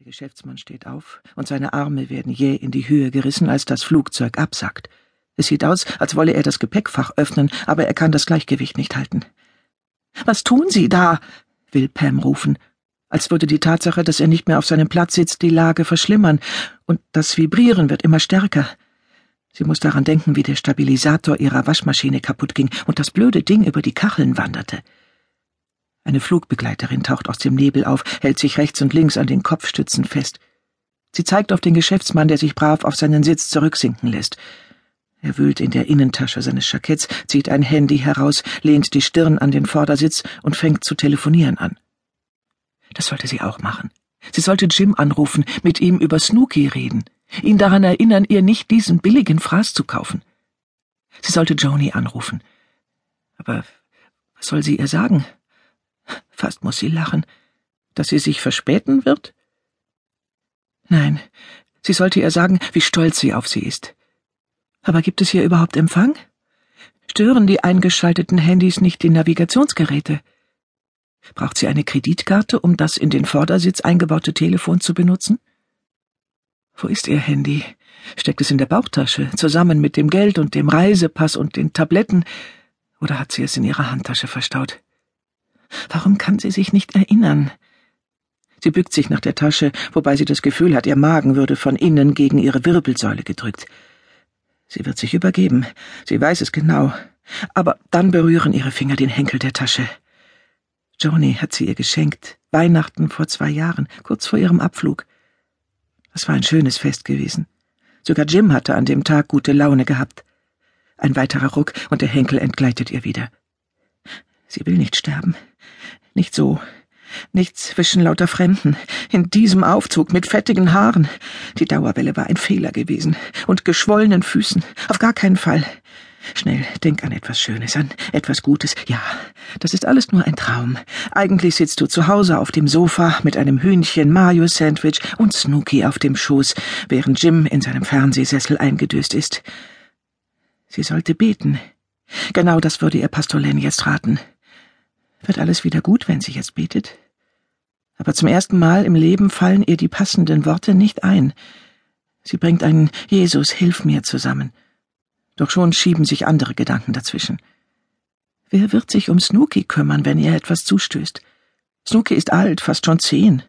Der Geschäftsmann steht auf und seine Arme werden jäh in die Höhe gerissen, als das Flugzeug absackt. Es sieht aus, als wolle er das Gepäckfach öffnen, aber er kann das Gleichgewicht nicht halten. Was tun Sie da? will Pam rufen, als würde die Tatsache, dass er nicht mehr auf seinem Platz sitzt, die Lage verschlimmern, und das Vibrieren wird immer stärker. Sie muss daran denken, wie der Stabilisator ihrer Waschmaschine kaputt ging und das blöde Ding über die Kacheln wanderte. Eine Flugbegleiterin taucht aus dem Nebel auf, hält sich rechts und links an den Kopfstützen fest. Sie zeigt auf den Geschäftsmann, der sich brav auf seinen Sitz zurücksinken lässt. Er wühlt in der Innentasche seines Jacketts, zieht ein Handy heraus, lehnt die Stirn an den Vordersitz und fängt zu telefonieren an. Das sollte sie auch machen. Sie sollte Jim anrufen, mit ihm über Snooky reden, ihn daran erinnern, ihr nicht diesen billigen Fraß zu kaufen. Sie sollte Joni anrufen. Aber was soll sie ihr sagen? Fast muss sie lachen. Dass sie sich verspäten wird? Nein, sie sollte ihr sagen, wie stolz sie auf sie ist. Aber gibt es hier überhaupt Empfang? Stören die eingeschalteten Handys nicht die Navigationsgeräte? Braucht sie eine Kreditkarte, um das in den Vordersitz eingebaute Telefon zu benutzen? Wo ist ihr Handy? Steckt es in der Bauchtasche, zusammen mit dem Geld und dem Reisepass und den Tabletten, oder hat sie es in ihrer Handtasche verstaut? Warum kann sie sich nicht erinnern? Sie bückt sich nach der Tasche, wobei sie das Gefühl hat, ihr Magen würde von innen gegen ihre Wirbelsäule gedrückt. Sie wird sich übergeben, sie weiß es genau, aber dann berühren ihre Finger den Henkel der Tasche. Joni hat sie ihr geschenkt, Weihnachten vor zwei Jahren, kurz vor ihrem Abflug. Es war ein schönes Fest gewesen. Sogar Jim hatte an dem Tag gute Laune gehabt. Ein weiterer Ruck und der Henkel entgleitet ihr wieder. Sie will nicht sterben. Nicht so. Nicht zwischen lauter Fremden. In diesem Aufzug mit fettigen Haaren. Die Dauerwelle war ein Fehler gewesen. Und geschwollenen Füßen. Auf gar keinen Fall. Schnell, denk an etwas Schönes, an etwas Gutes. Ja, das ist alles nur ein Traum. Eigentlich sitzt du zu Hause auf dem Sofa mit einem Hühnchen, Mayo-Sandwich und Snooky auf dem Schoß, während Jim in seinem Fernsehsessel eingedöst ist. Sie sollte beten. Genau das würde ihr Pastor Len jetzt raten. Wird alles wieder gut, wenn sie jetzt betet? Aber zum ersten Mal im Leben fallen ihr die passenden Worte nicht ein. Sie bringt einen Jesus, hilf mir zusammen. Doch schon schieben sich andere Gedanken dazwischen. Wer wird sich um Snooky kümmern, wenn ihr etwas zustößt? Snooky ist alt, fast schon zehn.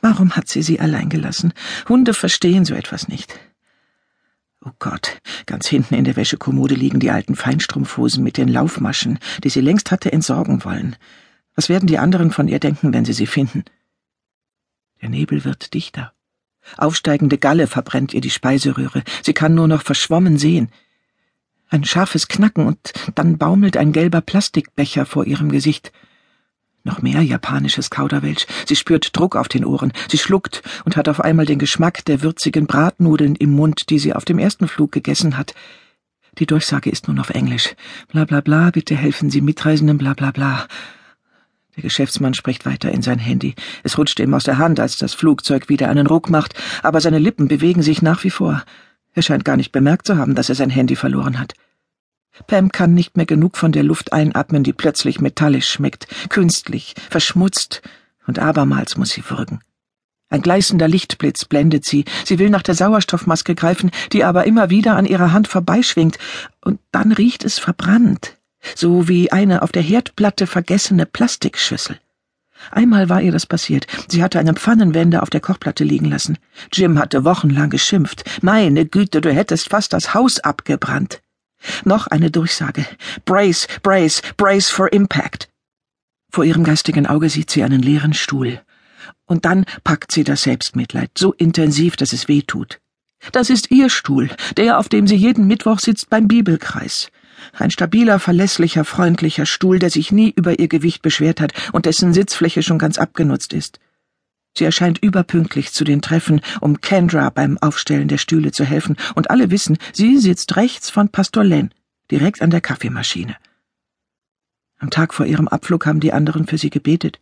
Warum hat sie sie allein gelassen? Hunde verstehen so etwas nicht. Oh Gott, ganz hinten in der Wäschekommode liegen die alten Feinstrumpfhosen mit den Laufmaschen, die sie längst hatte entsorgen wollen. Was werden die anderen von ihr denken, wenn sie sie finden? Der Nebel wird dichter. Aufsteigende Galle verbrennt ihr die Speiseröhre. Sie kann nur noch verschwommen sehen. Ein scharfes Knacken und dann baumelt ein gelber Plastikbecher vor ihrem Gesicht. Noch mehr japanisches Kauderwelsch. Sie spürt Druck auf den Ohren. Sie schluckt und hat auf einmal den Geschmack der würzigen Bratnudeln im Mund, die sie auf dem ersten Flug gegessen hat. Die Durchsage ist nun auf Englisch. Bla bla bla, bitte helfen Sie Mitreisenden, bla bla bla. Der Geschäftsmann spricht weiter in sein Handy. Es rutscht ihm aus der Hand, als das Flugzeug wieder einen Ruck macht, aber seine Lippen bewegen sich nach wie vor. Er scheint gar nicht bemerkt zu haben, dass er sein Handy verloren hat. Pam kann nicht mehr genug von der Luft einatmen, die plötzlich metallisch schmeckt, künstlich, verschmutzt, und abermals muss sie würgen. Ein gleißender Lichtblitz blendet sie. Sie will nach der Sauerstoffmaske greifen, die aber immer wieder an ihrer Hand vorbeischwingt, und dann riecht es verbrannt, so wie eine auf der Herdplatte vergessene Plastikschüssel. Einmal war ihr das passiert. Sie hatte eine Pfannenwende auf der Kochplatte liegen lassen. Jim hatte wochenlang geschimpft. Meine Güte, du hättest fast das Haus abgebrannt. Noch eine Durchsage. Brace, brace, brace for impact. Vor ihrem geistigen Auge sieht sie einen leeren Stuhl. Und dann packt sie das Selbstmitleid, so intensiv, dass es weh tut. Das ist ihr Stuhl, der, auf dem sie jeden Mittwoch sitzt beim Bibelkreis. Ein stabiler, verlässlicher, freundlicher Stuhl, der sich nie über ihr Gewicht beschwert hat und dessen Sitzfläche schon ganz abgenutzt ist. Sie erscheint überpünktlich zu den Treffen, um Kendra beim Aufstellen der Stühle zu helfen, und alle wissen, sie sitzt rechts von Pastor Len, direkt an der Kaffeemaschine. Am Tag vor ihrem Abflug haben die anderen für sie gebetet.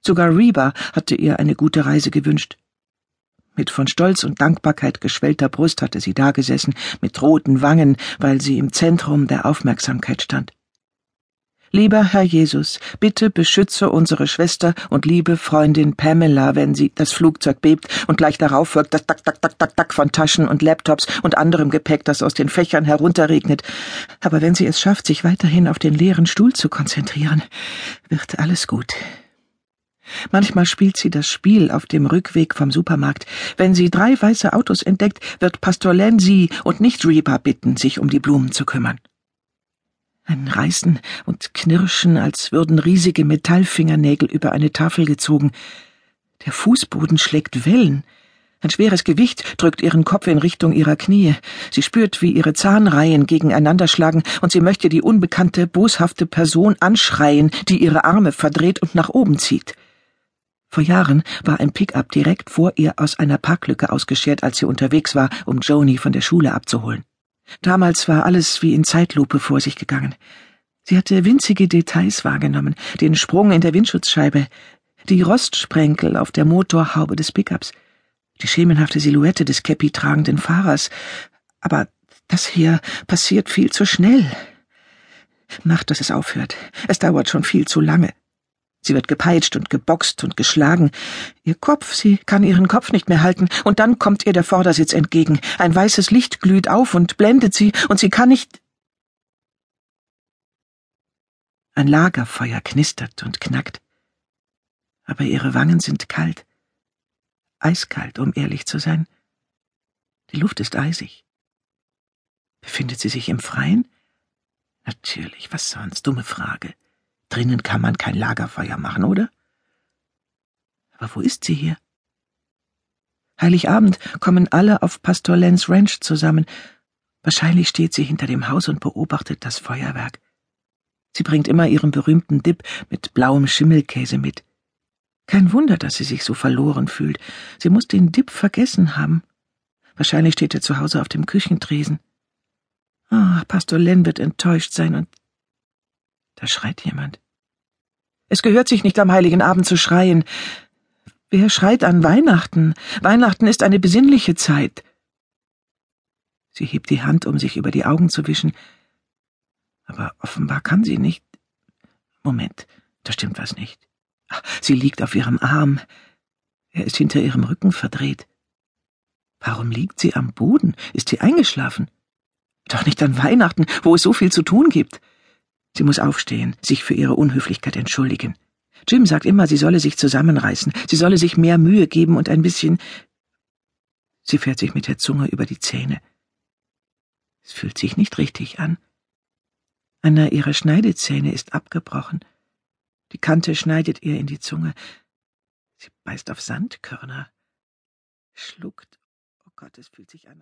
Sogar Reba hatte ihr eine gute Reise gewünscht. Mit von Stolz und Dankbarkeit geschwellter Brust hatte sie dagesessen, mit roten Wangen, weil sie im Zentrum der Aufmerksamkeit stand. Lieber Herr Jesus, bitte beschütze unsere Schwester und liebe Freundin Pamela, wenn sie das Flugzeug bebt und gleich darauf folgt das Dack, Dack, Dack, Dack, Dack von Taschen und Laptops und anderem Gepäck, das aus den Fächern herunterregnet. Aber wenn sie es schafft, sich weiterhin auf den leeren Stuhl zu konzentrieren, wird alles gut. Manchmal spielt sie das Spiel auf dem Rückweg vom Supermarkt. Wenn sie drei weiße Autos entdeckt, wird Pastor Len sie und nicht Reba bitten, sich um die Blumen zu kümmern. Ein Reißen und Knirschen, als würden riesige Metallfingernägel über eine Tafel gezogen. Der Fußboden schlägt Wellen. Ein schweres Gewicht drückt ihren Kopf in Richtung ihrer Knie. Sie spürt, wie ihre Zahnreihen gegeneinander schlagen, und sie möchte die unbekannte, boshafte Person anschreien, die ihre Arme verdreht und nach oben zieht. Vor Jahren war ein Pickup direkt vor ihr aus einer Parklücke ausgeschert, als sie unterwegs war, um Joni von der Schule abzuholen. Damals war alles wie in Zeitlupe vor sich gegangen. Sie hatte winzige Details wahrgenommen, den Sprung in der Windschutzscheibe, die Rostsprenkel auf der Motorhaube des Pickups, die schemenhafte Silhouette des Käppi tragenden Fahrers. Aber das hier passiert viel zu schnell. Macht, dass es aufhört. Es dauert schon viel zu lange. Sie wird gepeitscht und geboxt und geschlagen. Ihr Kopf, sie kann ihren Kopf nicht mehr halten, und dann kommt ihr der Vordersitz entgegen. Ein weißes Licht glüht auf und blendet sie, und sie kann nicht. Ein Lagerfeuer knistert und knackt. Aber ihre Wangen sind kalt. Eiskalt, um ehrlich zu sein. Die Luft ist eisig. Befindet sie sich im Freien? Natürlich, was sonst? Dumme Frage. Drinnen kann man kein Lagerfeuer machen, oder? Aber wo ist sie hier? Heiligabend kommen alle auf Pastor Lenz Ranch zusammen. Wahrscheinlich steht sie hinter dem Haus und beobachtet das Feuerwerk. Sie bringt immer ihren berühmten Dip mit blauem Schimmelkäse mit. Kein Wunder, dass sie sich so verloren fühlt. Sie muss den Dip vergessen haben. Wahrscheinlich steht er zu Hause auf dem Küchentresen. Ah, Pastor Len wird enttäuscht sein und da schreit jemand. Es gehört sich nicht am heiligen Abend zu schreien. Wer schreit an Weihnachten? Weihnachten ist eine besinnliche Zeit. Sie hebt die Hand, um sich über die Augen zu wischen. Aber offenbar kann sie nicht. Moment, da stimmt was nicht. sie liegt auf ihrem Arm. Er ist hinter ihrem Rücken verdreht. Warum liegt sie am Boden? Ist sie eingeschlafen? Doch nicht an Weihnachten, wo es so viel zu tun gibt. Sie muss aufstehen, sich für ihre Unhöflichkeit entschuldigen. Jim sagt immer, sie solle sich zusammenreißen, sie solle sich mehr Mühe geben und ein bisschen. Sie fährt sich mit der Zunge über die Zähne. Es fühlt sich nicht richtig an. Einer ihrer Schneidezähne ist abgebrochen. Die Kante schneidet ihr in die Zunge. Sie beißt auf Sandkörner. Schluckt. Oh Gott, es fühlt sich an, als